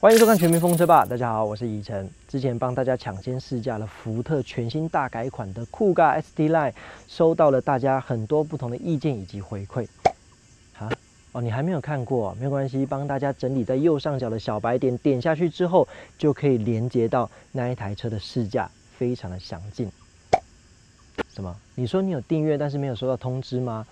欢迎收看《全民风车吧》，大家好，我是以晨。之前帮大家抢先试驾了福特全新大改款的酷咖 ST Line，收到了大家很多不同的意见以及回馈。啊，哦，你还没有看过，没有关系，帮大家整理在右上角的小白点，点下去之后就可以连接到那一台车的试驾，非常的详尽。什么？你说你有订阅，但是没有收到通知吗？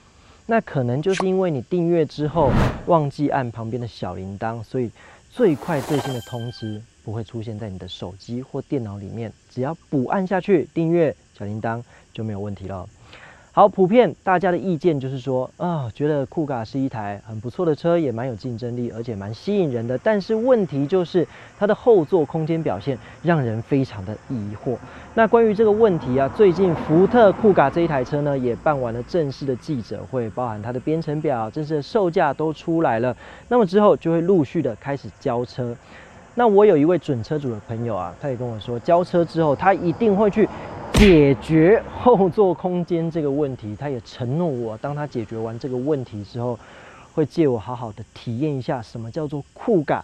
那可能就是因为你订阅之后忘记按旁边的小铃铛，所以最快最新的通知不会出现在你的手机或电脑里面。只要补按下去订阅小铃铛就没有问题了。好，普遍大家的意见就是说，啊，觉得酷咖是一台很不错的车，也蛮有竞争力，而且蛮吸引人的。但是问题就是它的后座空间表现让人非常的疑惑。那关于这个问题啊，最近福特酷咖这一台车呢，也办完了正式的记者会，包含它的编程表、正式的售价都出来了。那么之后就会陆续的开始交车。那我有一位准车主的朋友啊，他也跟我说，交车之后他一定会去。解决后座空间这个问题，他也承诺我，当他解决完这个问题之后，会借我好好的体验一下什么叫做酷感，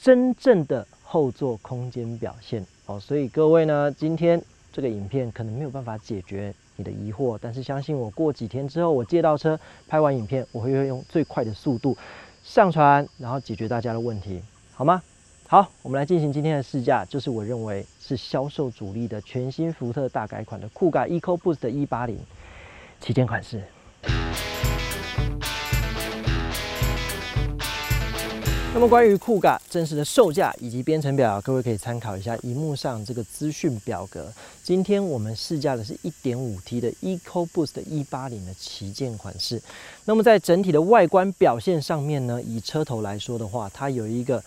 真正的后座空间表现哦。所以各位呢，今天这个影片可能没有办法解决你的疑惑，但是相信我，过几天之后我借到车，拍完影片，我会用最快的速度上传，然后解决大家的问题，好吗？好，我们来进行今天的试驾，就是我认为是销售主力的全新福特大改款的酷改 EcoBoost 180旗舰款式。那么关于酷咖正式的售价以及编程表，各位可以参考一下荧幕上这个资讯表格。今天我们试驾的是 1.5T 的 EcoBoost 180的旗舰款式。那么在整体的外观表现上面呢，以车头来说的话，它有一个。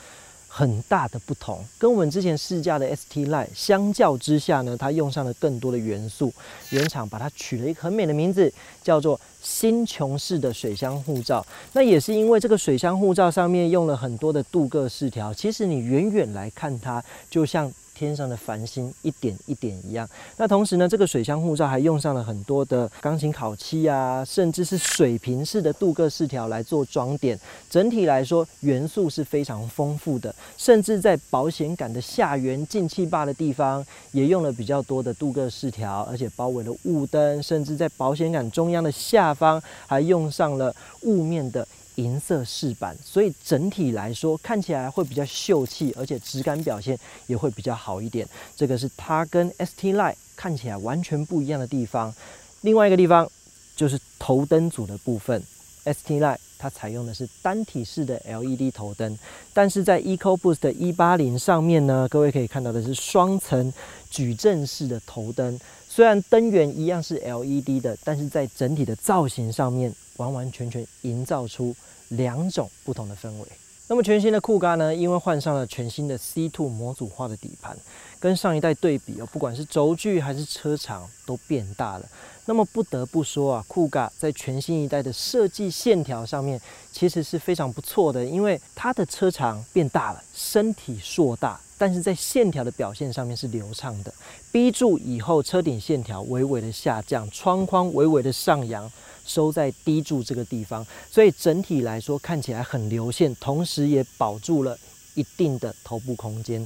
很大的不同，跟我们之前试驾的 ST Line 相较之下呢，它用上了更多的元素。原厂把它取了一个很美的名字，叫做新穹式的水箱护罩。那也是因为这个水箱护罩上面用了很多的镀铬饰条，其实你远远来看它，就像。天上的繁星一点一点一样。那同时呢，这个水箱护罩还用上了很多的钢琴烤漆啊，甚至是水平式的镀铬饰条来做装点。整体来说，元素是非常丰富的。甚至在保险杆的下缘进气坝的地方，也用了比较多的镀铬饰条，而且包围了雾灯。甚至在保险杆中央的下方，还用上了雾面的。银色饰板，所以整体来说看起来会比较秀气，而且质感表现也会比较好一点。这个是它跟 ST Line 看起来完全不一样的地方。另外一个地方就是头灯组的部分，ST Line 它采用的是单体式的 LED 头灯，但是在 EcoBoost 一八零上面呢，各位可以看到的是双层矩阵式的头灯。虽然灯源一样是 LED 的，但是在整体的造型上面，完完全全营造出两种不同的氛围。那么全新的酷咖呢，因为换上了全新的 C2 模组化的底盘，跟上一代对比哦，不管是轴距还是车长都变大了。那么不得不说啊，酷咖在全新一代的设计线条上面，其实是非常不错的，因为它的车长变大了，身体硕大。但是在线条的表现上面是流畅的，B 柱以后车顶线条微微的下降，窗框微微的上扬，收在低柱这个地方，所以整体来说看起来很流线，同时也保住了一定的头部空间，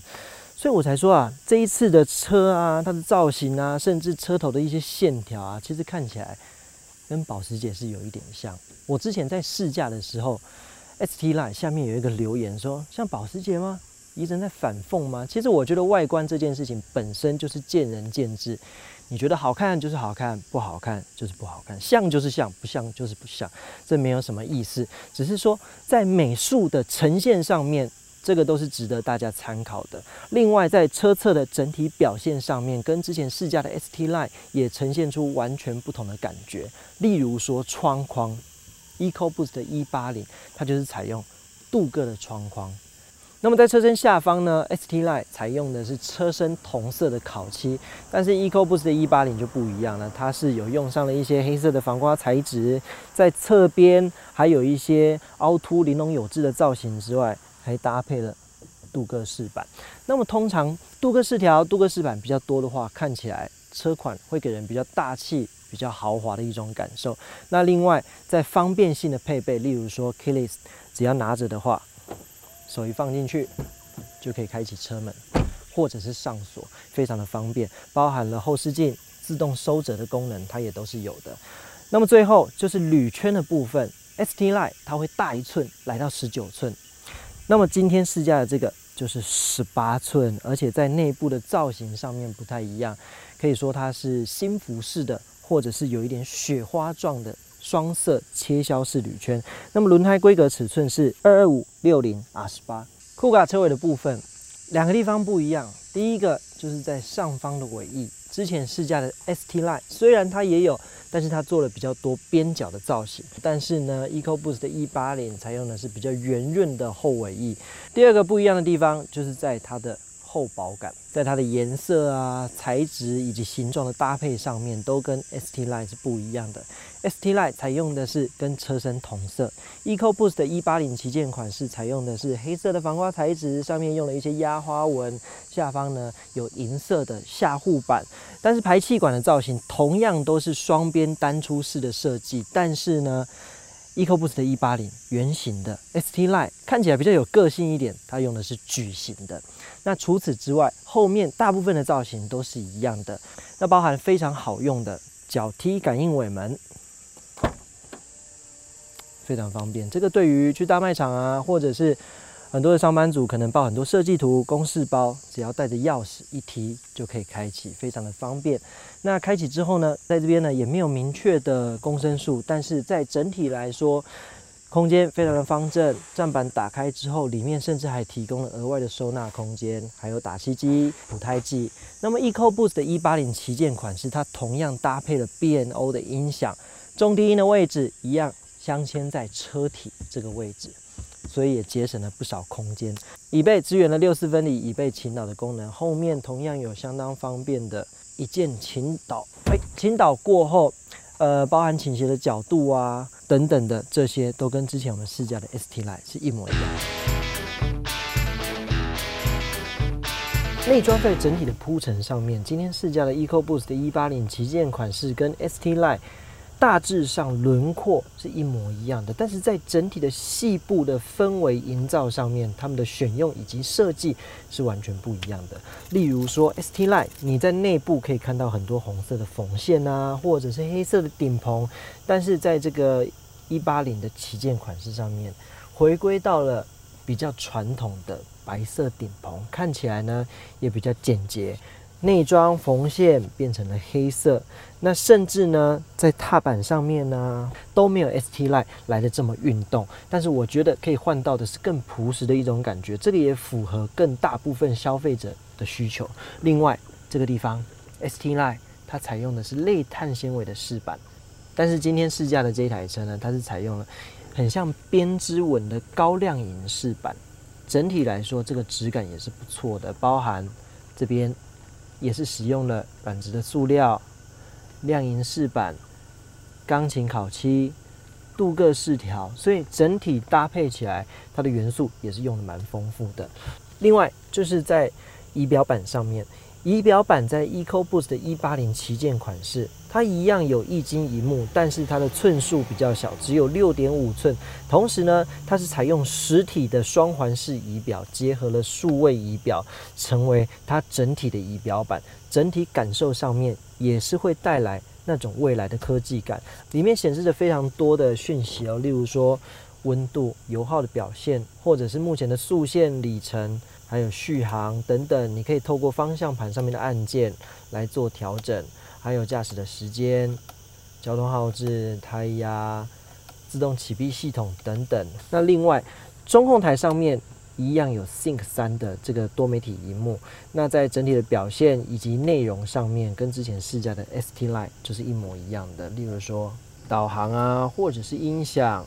所以我才说啊，这一次的车啊，它的造型啊，甚至车头的一些线条啊，其实看起来跟保时捷是有一点像。我之前在试驾的时候，ST Line 下面有一个留言说，像保时捷吗？一直在反讽吗？其实我觉得外观这件事情本身就是见仁见智。你觉得好看就是好看，不好看就是不好看，像就是像，不像就是不像，这没有什么意思。只是说在美术的呈现上面，这个都是值得大家参考的。另外，在车侧的整体表现上面，跟之前试驾的 ST Line 也呈现出完全不同的感觉。例如说窗框，EcoBoost 一八零，它就是采用镀铬的窗框。那么在车身下方呢，ST Line 采用的是车身同色的烤漆，但是 EcoBoost 的180就不一样了，它是有用上了一些黑色的防刮材质，在侧边还有一些凹凸玲珑有致的造型之外，还搭配了镀铬饰板。那么通常镀铬饰条、镀铬饰板比较多的话，看起来车款会给人比较大气、比较豪华的一种感受。那另外在方便性的配备，例如说 Keyless，只要拿着的话。手一放进去，就可以开启车门，或者是上锁，非常的方便。包含了后视镜自动收折的功能，它也都是有的。那么最后就是铝圈的部分，ST Line 它会大一寸，来到十九寸。那么今天试驾的这个就是十八寸，而且在内部的造型上面不太一样，可以说它是新服饰的，或者是有一点雪花状的双色切削式铝圈。那么轮胎规格尺寸是二二五六零 R 十八。酷卡车尾的部分，两个地方不一样。第一个就是在上方的尾翼，之前试驾的 ST Line 虽然它也有，但是它做了比较多边角的造型。但是呢，EcoBoost 的180采用的是比较圆润的后尾翼。第二个不一样的地方就是在它的。厚薄感，在它的颜色啊、材质以及形状的搭配上面，都跟 ST Line 是不一样的。ST Line 采用的是跟车身同色，EcoBoost 的180旗舰款式采用的是黑色的防刮材质，上面用了一些压花纹，下方呢有银色的下护板。但是排气管的造型同样都是双边单出式的设计，但是呢。EcoBoost 的180圆形的 ST Line 看起来比较有个性一点，它用的是矩形的。那除此之外，后面大部分的造型都是一样的。那包含非常好用的脚踢感应尾门，非常方便。这个对于去大卖场啊，或者是很多的上班族可能抱很多设计图、公式包，只要带着钥匙一提就可以开启，非常的方便。那开启之后呢，在这边呢也没有明确的公升数，但是在整体来说，空间非常的方正。站板打开之后，里面甚至还提供了额外的收纳空间，还有打气机、补胎剂。那么 EcoBoost 的180旗舰款式，它同样搭配了 BNO 的音响，中低音的位置一样镶嵌在车体这个位置。所以也节省了不少空间。椅背支援了六四分离椅背倾倒的功能，后面同样有相当方便的一键倾倒。哎，倾倒过后，呃，包含倾斜的角度啊等等的这些，都跟之前我们试驾的 ST Line 是一模一样。内装在整体的铺陈上面，今天试驾的 EcoBoost 的180旗舰款式跟 ST Line。大致上轮廓是一模一样的，但是在整体的细部的氛围营造上面，他们的选用以及设计是完全不一样的。例如说，ST Line，你在内部可以看到很多红色的缝线啊，或者是黑色的顶棚，但是在这个一八零的旗舰款式上面，回归到了比较传统的白色顶棚，看起来呢也比较简洁。内装缝线变成了黑色，那甚至呢，在踏板上面呢都没有 ST Line 来的这么运动。但是我觉得可以换到的是更朴实的一种感觉，这个也符合更大部分消费者的需求。另外，这个地方 ST Line 它采用的是类碳纤维的饰板，但是今天试驾的这一台车呢，它是采用了很像编织纹的高亮银饰板，整体来说这个质感也是不错的，包含这边。也是使用了软质的塑料、亮银饰板、钢琴烤漆、镀铬饰条，所以整体搭配起来，它的元素也是用的蛮丰富的。另外就是在仪表板上面。仪表板在 EcoBoost 的一八零旗舰款式，它一样有一晶一幕，但是它的寸数比较小，只有六点五寸。同时呢，它是采用实体的双环式仪表，结合了数位仪表，成为它整体的仪表板。整体感受上面也是会带来那种未来的科技感。里面显示着非常多的讯息哦，例如说温度、油耗的表现，或者是目前的速限里程。还有续航等等，你可以透过方向盘上面的按键来做调整，还有驾驶的时间、交通号志、胎压、自动启闭系统等等。那另外，中控台上面一样有 Sync 三的这个多媒体荧幕。那在整体的表现以及内容上面，跟之前试驾的 ST Line 就是一模一样的。例如说导航啊，或者是音响、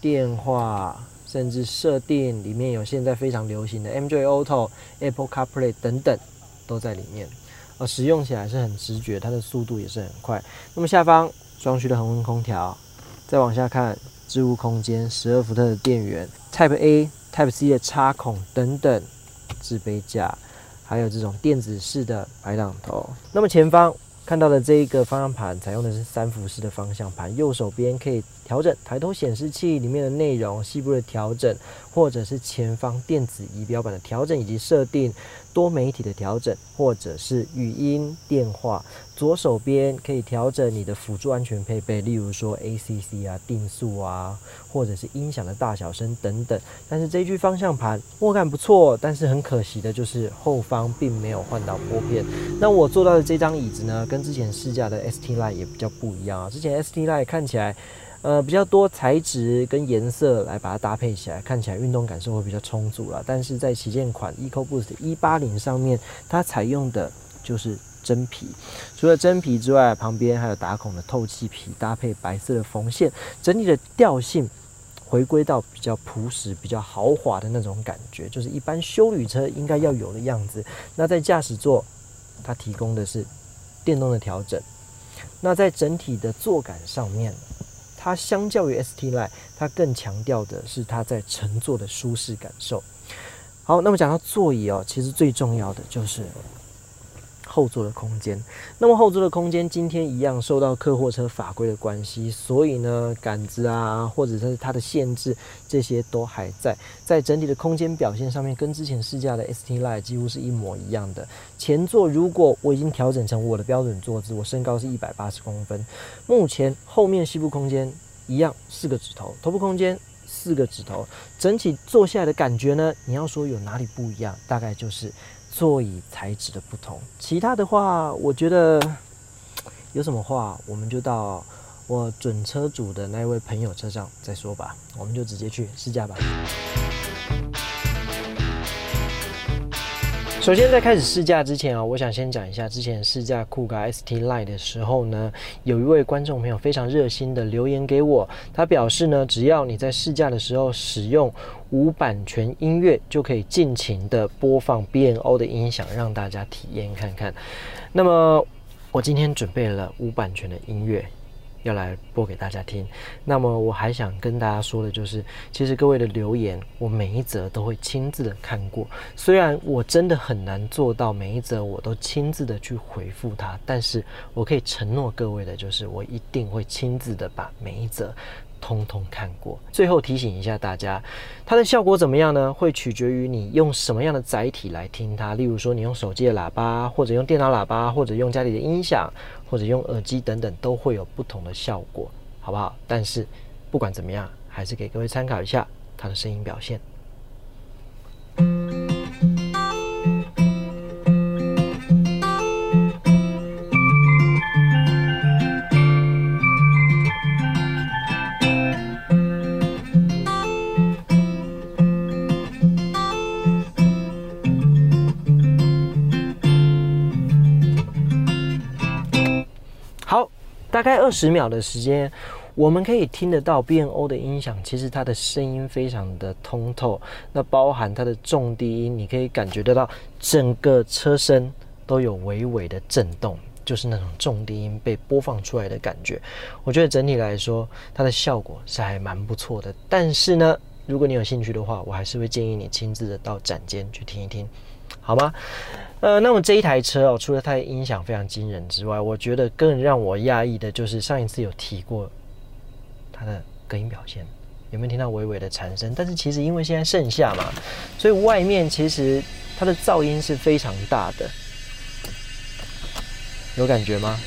电话。甚至设定里面有现在非常流行的 MJ Auto、Apple CarPlay 等等都在里面，呃，使用起来是很直觉，它的速度也是很快。那么下方双区的恒温空调，再往下看置物空间，十二伏特的电源，Type A、Type C 的插孔等等，置杯架，还有这种电子式的排挡头。那么前方看到的这一个方向盘，采用的是三辐式的方向盘，右手边可以调整抬头显示器里面的内容、细部的调整，或者是前方电子仪表板的调整以及设定。多媒体的调整，或者是语音电话，左手边可以调整你的辅助安全配备，例如说 ACC 啊、定速啊，或者是音响的大小声等等。但是这一具方向盘握感不错，但是很可惜的就是后方并没有换到拨片。那我坐到的这张椅子呢，跟之前试驾的 ST Line 也比较不一样啊。之前 ST Line 看起来。呃，比较多材质跟颜色来把它搭配起来，看起来运动感受会比较充足了。但是在旗舰款 EcoBoost 一八零上面，它采用的就是真皮，除了真皮之外，旁边还有打孔的透气皮，搭配白色的缝线，整体的调性回归到比较朴实、比较豪华的那种感觉，就是一般修旅车应该要有的样子。那在驾驶座，它提供的是电动的调整。那在整体的坐感上面。它相较于 ST Line，它更强调的是它在乘坐的舒适感受。好，那么讲到座椅哦，其实最重要的就是后座的空间。那么后座的空间今天一样受到客货车法规的关系，所以呢杆子啊，或者是它的限制，这些都还在。在整体的空间表现上面，跟之前试驾的 ST Line 几乎是一模一样的。前座如果我已经调整成我的标准坐姿，我身高是一百八十公分，目前后面膝部空间。一样四个指头，头部空间四个指头，整体坐下来的感觉呢？你要说有哪里不一样，大概就是座椅材质的不同。其他的话，我觉得 有什么话，我们就到我准车主的那位朋友车上再说吧。我们就直接去试驾吧。首先，在开始试驾之前啊，我想先讲一下之前试驾酷咖 ST Line 的时候呢，有一位观众朋友非常热心的留言给我，他表示呢，只要你在试驾的时候使用无版权音乐，就可以尽情的播放 BNO 的音响，让大家体验看看。那么，我今天准备了无版权的音乐。要来播给大家听。那么我还想跟大家说的就是，其实各位的留言，我每一则都会亲自的看过。虽然我真的很难做到每一则我都亲自的去回复他，但是我可以承诺各位的就是，我一定会亲自的把每一则。通通看过。最后提醒一下大家，它的效果怎么样呢？会取决于你用什么样的载体来听它。例如说，你用手机的喇叭，或者用电脑喇叭，或者用家里的音响，或者用耳机等等，都会有不同的效果，好不好？但是不管怎么样，还是给各位参考一下它的声音表现。大概二十秒的时间，我们可以听得到 BNO 的音响，其实它的声音非常的通透。那包含它的重低音，你可以感觉得到整个车身都有微微的震动，就是那种重低音被播放出来的感觉。我觉得整体来说，它的效果是还蛮不错的。但是呢，如果你有兴趣的话，我还是会建议你亲自的到展间去听一听，好吗？呃，那么这一台车哦，除了它的音响非常惊人之外，我觉得更让我讶异的就是上一次有提过它的隔音表现，有没有听到微微的蝉声？但是其实因为现在盛夏嘛，所以外面其实它的噪音是非常大的，有感觉吗？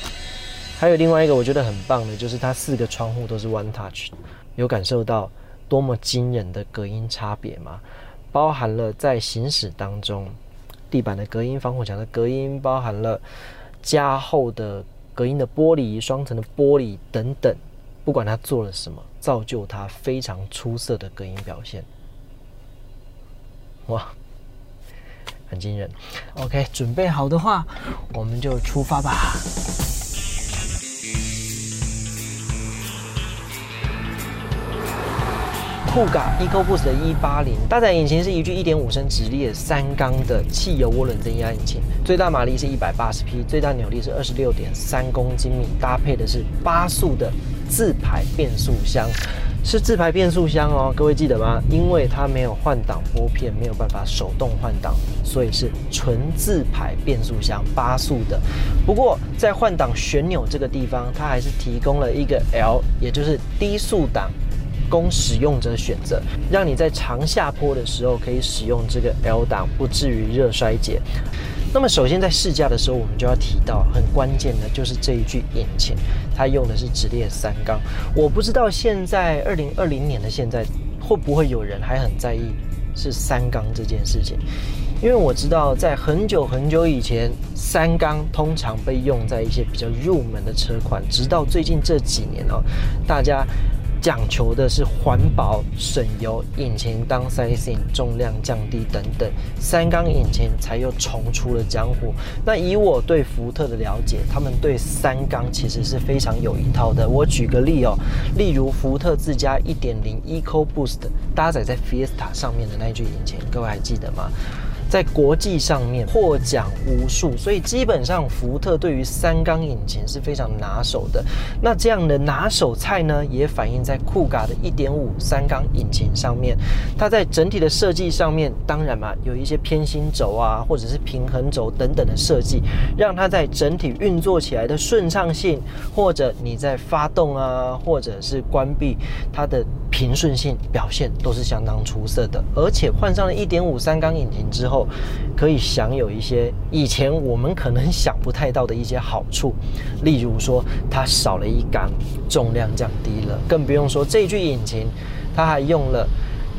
还有另外一个我觉得很棒的，就是它四个窗户都是 One Touch，有感受到多么惊人的隔音差别吗？包含了在行驶当中。地板的隔音、防火墙的隔音，包含了加厚的隔音的玻璃、双层的玻璃等等，不管它做了什么，造就它非常出色的隔音表现。哇，很惊人。OK，准备好的话，我们就出发吧。酷咖 EcoBoost 的180，搭载引擎是一具1.5升直列三缸的汽油涡轮增压引擎，最大马力是一百八十匹，最大扭力是二十六点三公斤米，搭配的是八速的自排变速箱。是自排变速箱哦，各位记得吗？因为它没有换挡拨片，没有办法手动换挡，所以是纯自排变速箱，八速的。不过在换挡旋钮这个地方，它还是提供了一个 L，也就是低速档，供使用者选择，让你在长下坡的时候可以使用这个 L 档，不至于热衰竭。那么首先在试驾的时候，我们就要提到很关键的就是这一句引擎，它用的是直列三缸。我不知道现在二零二零年的现在会不会有人还很在意是三缸这件事情，因为我知道在很久很久以前，三缸通常被用在一些比较入门的车款，直到最近这几年哦，大家。讲求的是环保、省油、引擎当 sizing、重量降低等等，三缸引擎才又重出了江湖。那以我对福特的了解，他们对三缸其实是非常有一套的。我举个例哦，例如福特自家1.0 EcoBoost 搭载在 Fiesta 上面的那一具引擎，各位还记得吗？在国际上面获奖无数，所以基本上福特对于三缸引擎是非常拿手的。那这样的拿手菜呢，也反映在酷咖的1.5三缸引擎上面。它在整体的设计上面，当然嘛，有一些偏心轴啊，或者是平衡轴等等的设计，让它在整体运作起来的顺畅性，或者你在发动啊，或者是关闭它的平顺性表现，都是相当出色的。而且换上了1.5三缸引擎之后，可以享有一些以前我们可能想不太到的一些好处，例如说它少了一缸，重量降低了，更不用说这具引擎它还用了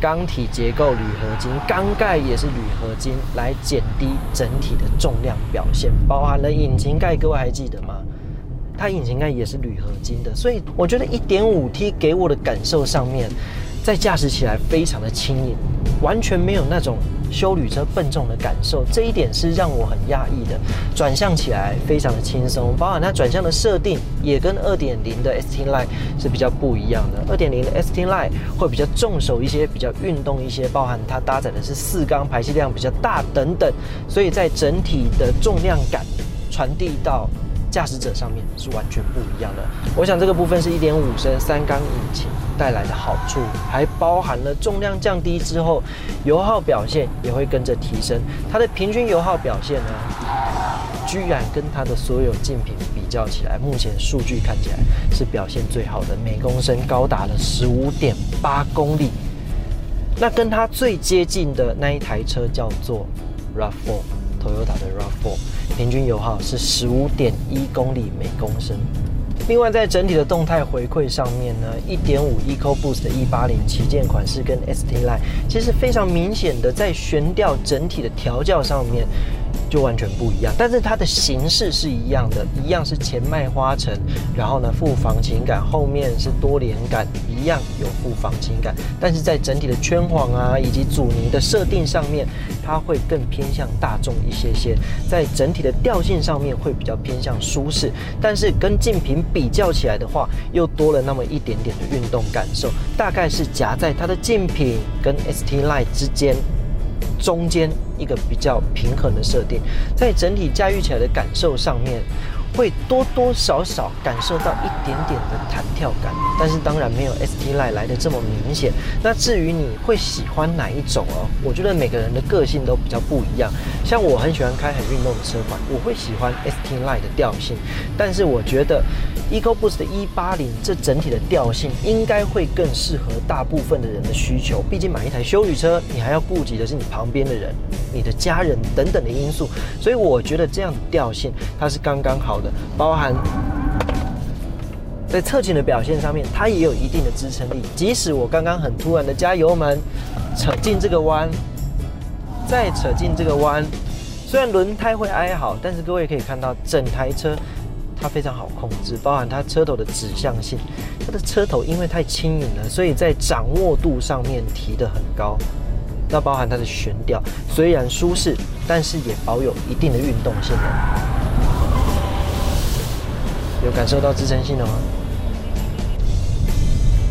钢体结构铝合金，缸盖也是铝合金，来减低整体的重量表现，包含了引擎盖，各位还记得吗？它引擎盖也是铝合金的，所以我觉得 1.5T 给我的感受上面，在驾驶起来非常的轻盈，完全没有那种。修旅车笨重的感受，这一点是让我很讶异的。转向起来非常的轻松，包含它转向的设定也跟二点零的 ST Line 是比较不一样的。二点零的 ST Line 会比较重手一些，比较运动一些，包含它搭载的是四缸，排气量比较大等等，所以在整体的重量感传递到。驾驶者上面是完全不一样的。我想这个部分是一点五升三缸引擎带来的好处，还包含了重量降低之后，油耗表现也会跟着提升。它的平均油耗表现呢，居然跟它的所有竞品比较起来，目前数据看起来是表现最好的，每公升高达了十五点八公里。那跟它最接近的那一台车叫做 RAV4，Toyota 的 RAV4。平均油耗是十五点一公里每公升。另外，在整体的动态回馈上面呢，一点五 EcoBoost 的一八零旗舰款式跟 ST Line 其实非常明显的在悬吊整体的调教上面。就完全不一样，但是它的形式是一样的，一样是前麦花臣，然后呢副防情感，后面是多连杆，一样有副防情感，但是在整体的圈簧啊以及阻尼的设定上面，它会更偏向大众一些些，在整体的调性上面会比较偏向舒适，但是跟竞品比较起来的话，又多了那么一点点的运动感受，大概是夹在它的竞品跟 ST Line 之间。中间一个比较平衡的设定，在整体驾驭起来的感受上面。会多多少少感受到一点点的弹跳感，但是当然没有 ST Line 来的这么明显。那至于你会喜欢哪一种哦？我觉得每个人的个性都比较不一样。像我很喜欢开很运动的车款，我会喜欢 ST Line 的调性。但是我觉得 EcoBoost 的180这整体的调性应该会更适合大部分的人的需求。毕竟买一台修旅车，你还要顾及的是你旁边的人、你的家人等等的因素。所以我觉得这样的调性它是刚刚好。包含在侧倾的表现上面，它也有一定的支撑力。即使我刚刚很突然的加油门，扯进这个弯，再扯进这个弯，虽然轮胎会哀嚎，但是各位可以看到，整台车它非常好控制，包含它车头的指向性，它的车头因为太轻盈了，所以在掌握度上面提得很高。那包含它的悬吊，虽然舒适，但是也保有一定的运动性能。有感受到支撑性了吗？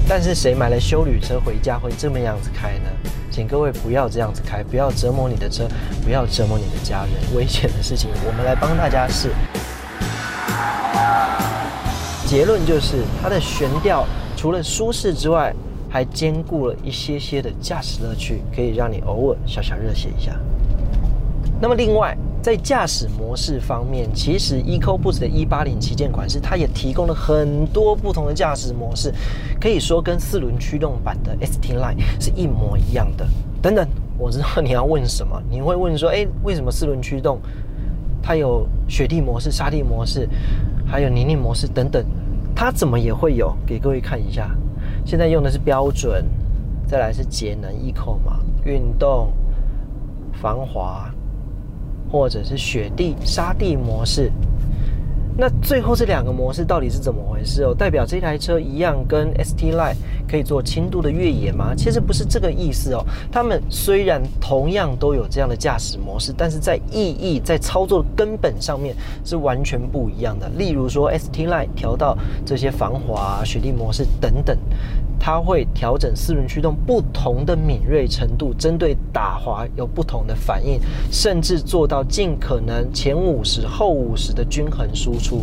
但是谁买了修旅车回家会这么样子开呢？请各位不要这样子开，不要折磨你的车，不要折磨你的家人。危险的事情，我们来帮大家试。结论就是，它的悬吊除了舒适之外，还兼顾了一些些的驾驶乐趣，可以让你偶尔小小热血一下。那么另外，在驾驶模式方面，其实 EcoBoost 的180旗舰款式，它也提供了很多不同的驾驶模式，可以说跟四轮驱动版的 ST Line 是一模一样的。等等，我知道你要问什么，你会问说，哎，为什么四轮驱动它有雪地模式、沙地模式，还有泥泞模式等等，它怎么也会有？给各位看一下，现在用的是标准，再来是节能 Eco 嘛，运动、防滑。或者是雪地、沙地模式，那最后这两个模式到底是怎么回事哦？代表这台车一样跟 ST Line 可以做轻度的越野吗？其实不是这个意思哦。他们虽然同样都有这样的驾驶模式，但是在意义、在操作根本上面是完全不一样的。例如说，ST Line 调到这些防滑、雪地模式等等。它会调整四轮驱动不同的敏锐程度，针对打滑有不同的反应，甚至做到尽可能前五十后五十的均衡输出。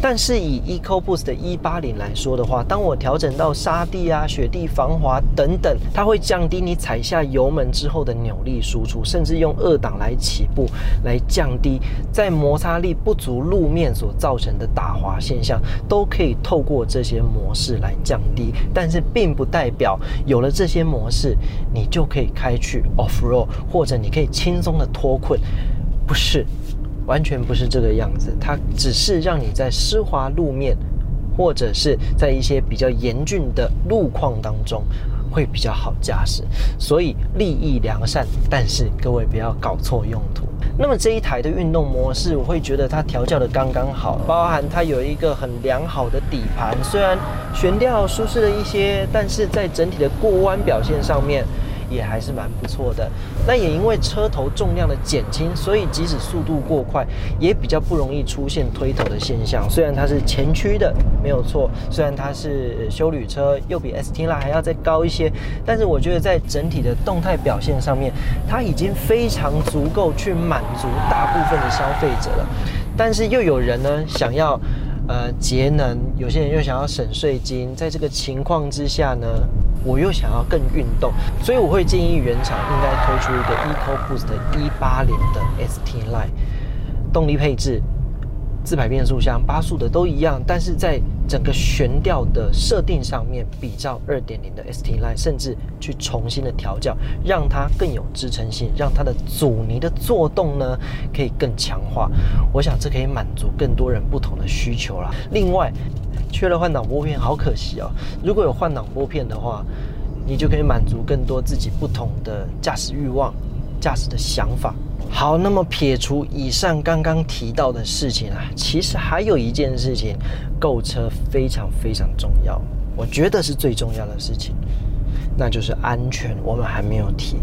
但是以 EcoBoost 的180来说的话，当我调整到沙地啊、雪地防滑等等，它会降低你踩下油门之后的扭力输出，甚至用二档来起步，来降低在摩擦力不足路面所造成的打滑现象，都可以透过这些模式来降低。但是并不代表有了这些模式，你就可以开去 off road，或者你可以轻松的脱困，不是。完全不是这个样子，它只是让你在湿滑路面，或者是在一些比较严峻的路况当中，会比较好驾驶。所以利益良善，但是各位不要搞错用途。那么这一台的运动模式，我会觉得它调教的刚刚好，包含它有一个很良好的底盘，虽然悬吊舒适了一些，但是在整体的过弯表现上面。也还是蛮不错的。那也因为车头重量的减轻，所以即使速度过快，也比较不容易出现推头的现象。虽然它是前驱的，没有错；虽然它是修旅车，又比 ST 啦还要再高一些，但是我觉得在整体的动态表现上面，它已经非常足够去满足大部分的消费者了。但是又有人呢想要呃节能，有些人又想要省税金，在这个情况之下呢？我又想要更运动，所以我会建议原厂应该推出一个 EcoBoost 一八零的 ST Line 动力配置，自排变速箱八速的都一样，但是在整个悬吊的设定上面，比照二点零的 ST Line，甚至去重新的调教，让它更有支撑性，让它的阻尼的作动呢可以更强化。我想这可以满足更多人不同的需求啦。另外。缺了换挡拨片，好可惜哦。如果有换挡拨片的话，你就可以满足更多自己不同的驾驶欲望、驾驶的想法。好，那么撇除以上刚刚提到的事情啊，其实还有一件事情，购车非常非常重要，我觉得是最重要的事情。那就是安全，我们还没有提。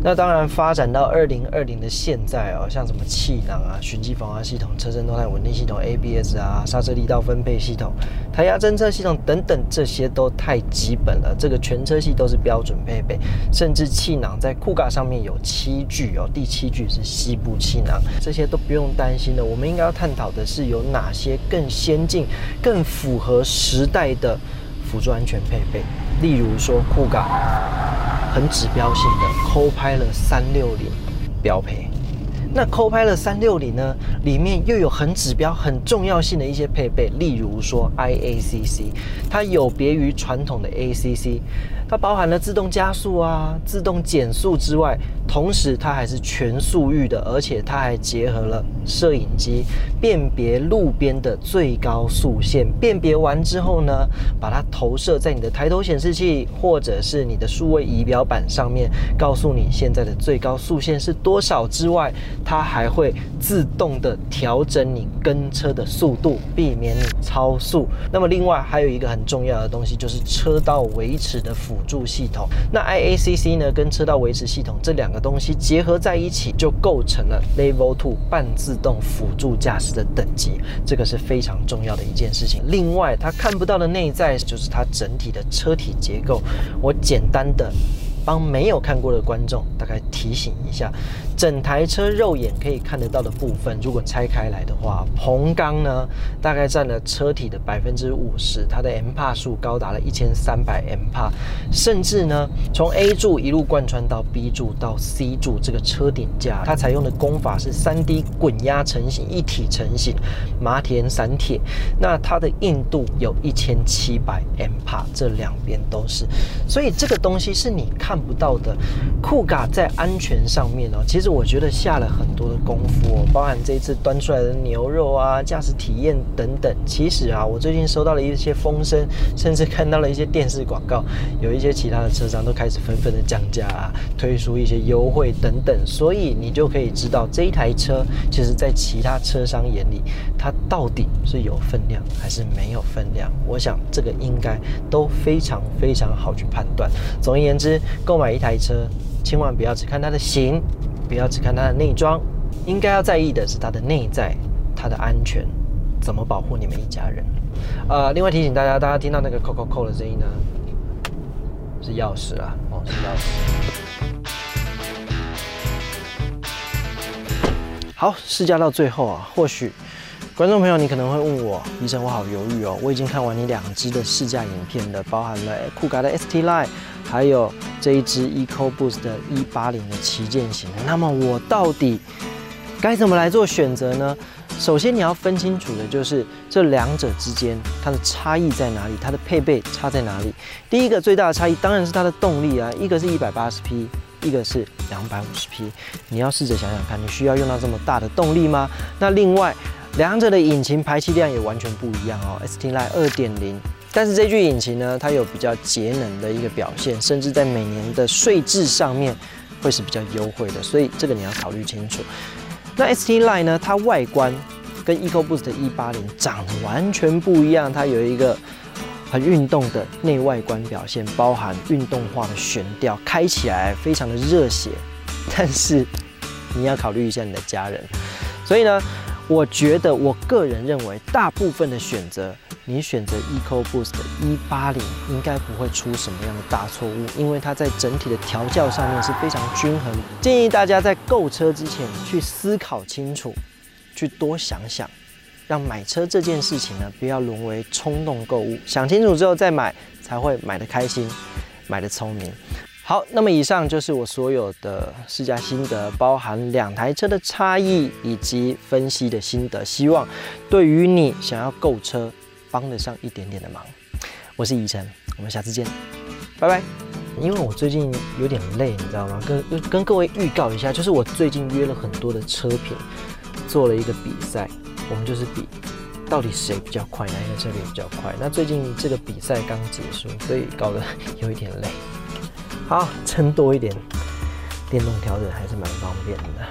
那当然，发展到二零二零的现在哦，像什么气囊啊、循迹防滑系统、车身动态稳定系统、ABS 啊、刹车力道分配系统、胎压侦测系统等等，这些都太基本了。这个全车系都是标准配备，甚至气囊在酷卡上面有七具哦，第七具是西部气囊，这些都不用担心的。我们应该要探讨的是有哪些更先进、更符合时代的辅助安全配备。例如说，酷感很指标性的 Copilot 三六零标配。那 Copilot 三六零呢，里面又有很指标、很重要性的一些配备，例如说 IACC，它有别于传统的 ACC。它包含了自动加速啊、自动减速之外，同时它还是全速域的，而且它还结合了摄影机辨别路边的最高速线。辨别完之后呢，把它投射在你的抬头显示器或者是你的数位仪表板上面，告诉你现在的最高速线是多少之外，它还会自动的调整你跟车的速度，避免你超速。那么另外还有一个很重要的东西，就是车道维持的辅。辅助系统，那 IACC 呢？跟车道维持系统这两个东西结合在一起，就构成了 Level Two 半自动辅助驾驶的等级。这个是非常重要的一件事情。另外，它看不到的内在就是它整体的车体结构。我简单的帮没有看过的观众大概提醒一下，整台车肉眼可以看得到的部分，如果拆开来的话，硼钢呢大概占了车体的百分之五十，它的 M 帕数高达了一千三百 M 帕，甚至呢从 A 柱一路贯穿到 B 柱到 C 柱这个车顶架，它采用的工法是三 D 滚压成型、一体成型麻田散铁，那它的硬度有一千七百 M 帕，这两边都是，所以这个东西是你看不到的。酷嘎在安全上面哦，其实我觉得下了很多的功夫哦，包含这一次端出来的牛肉啊、驾驶体验等等。其实啊，我最近收到了一些风声，甚至看到了一些电视广告，有一些其他的车商都开始纷纷的降价啊，推出一些优惠等等。所以你就可以知道这一台车，其实在其他车商眼里，它到底是有分量还是没有分量。我想这个应该都非常非常好去判断。总而言之，购买一台车。千万不要只看它的型，不要只看它的内装，应该要在意的是它的内在，它的安全，怎么保护你们一家人。呃，另外提醒大家，大家听到那个扣扣扣的声音呢，是钥匙啊，哦，是钥匙。好，试驾到最后啊，或许观众朋友你可能会问我，医生我好犹豫哦，我已经看完你两支的试驾影片了，包含了酷改的 ST Line。还有这一支 EcoBoost 的180的旗舰型，那么我到底该怎么来做选择呢？首先你要分清楚的就是这两者之间它的差异在哪里，它的配备差在哪里。第一个最大的差异当然是它的动力啊，一个是一百八十匹，一个是两百五十匹。你要试着想想看，你需要用到这么大的动力吗？那另外两者的引擎排气量也完全不一样哦，ST Line 二点零。但是这具引擎呢，它有比较节能的一个表现，甚至在每年的税制上面会是比较优惠的，所以这个你要考虑清楚。那 ST Line 呢，它外观跟 EcoBoost 180长得完全不一样，它有一个很运动的内外观表现，包含运动化的悬吊，开起来非常的热血。但是你要考虑一下你的家人，所以呢，我觉得我个人认为大部分的选择。你选择 EcoBoost 的180，应该不会出什么样的大错误，因为它在整体的调教上面是非常均衡。建议大家在购车之前去思考清楚，去多想想，让买车这件事情呢，不要沦为冲动购物。想清楚之后再买，才会买的开心，买的聪明。好，那么以上就是我所有的试驾心得，包含两台车的差异以及分析的心得。希望对于你想要购车。帮得上一点点的忙，我是宜晨，我们下次见，拜拜。因为我最近有点累，你知道吗？跟跟各位预告一下，就是我最近约了很多的车品，做了一个比赛，我们就是比到底谁比较快，哪一个车品比较快。那最近这个比赛刚结束，所以搞得 有一点累。好，撑多一点，电动调整还是蛮方便的。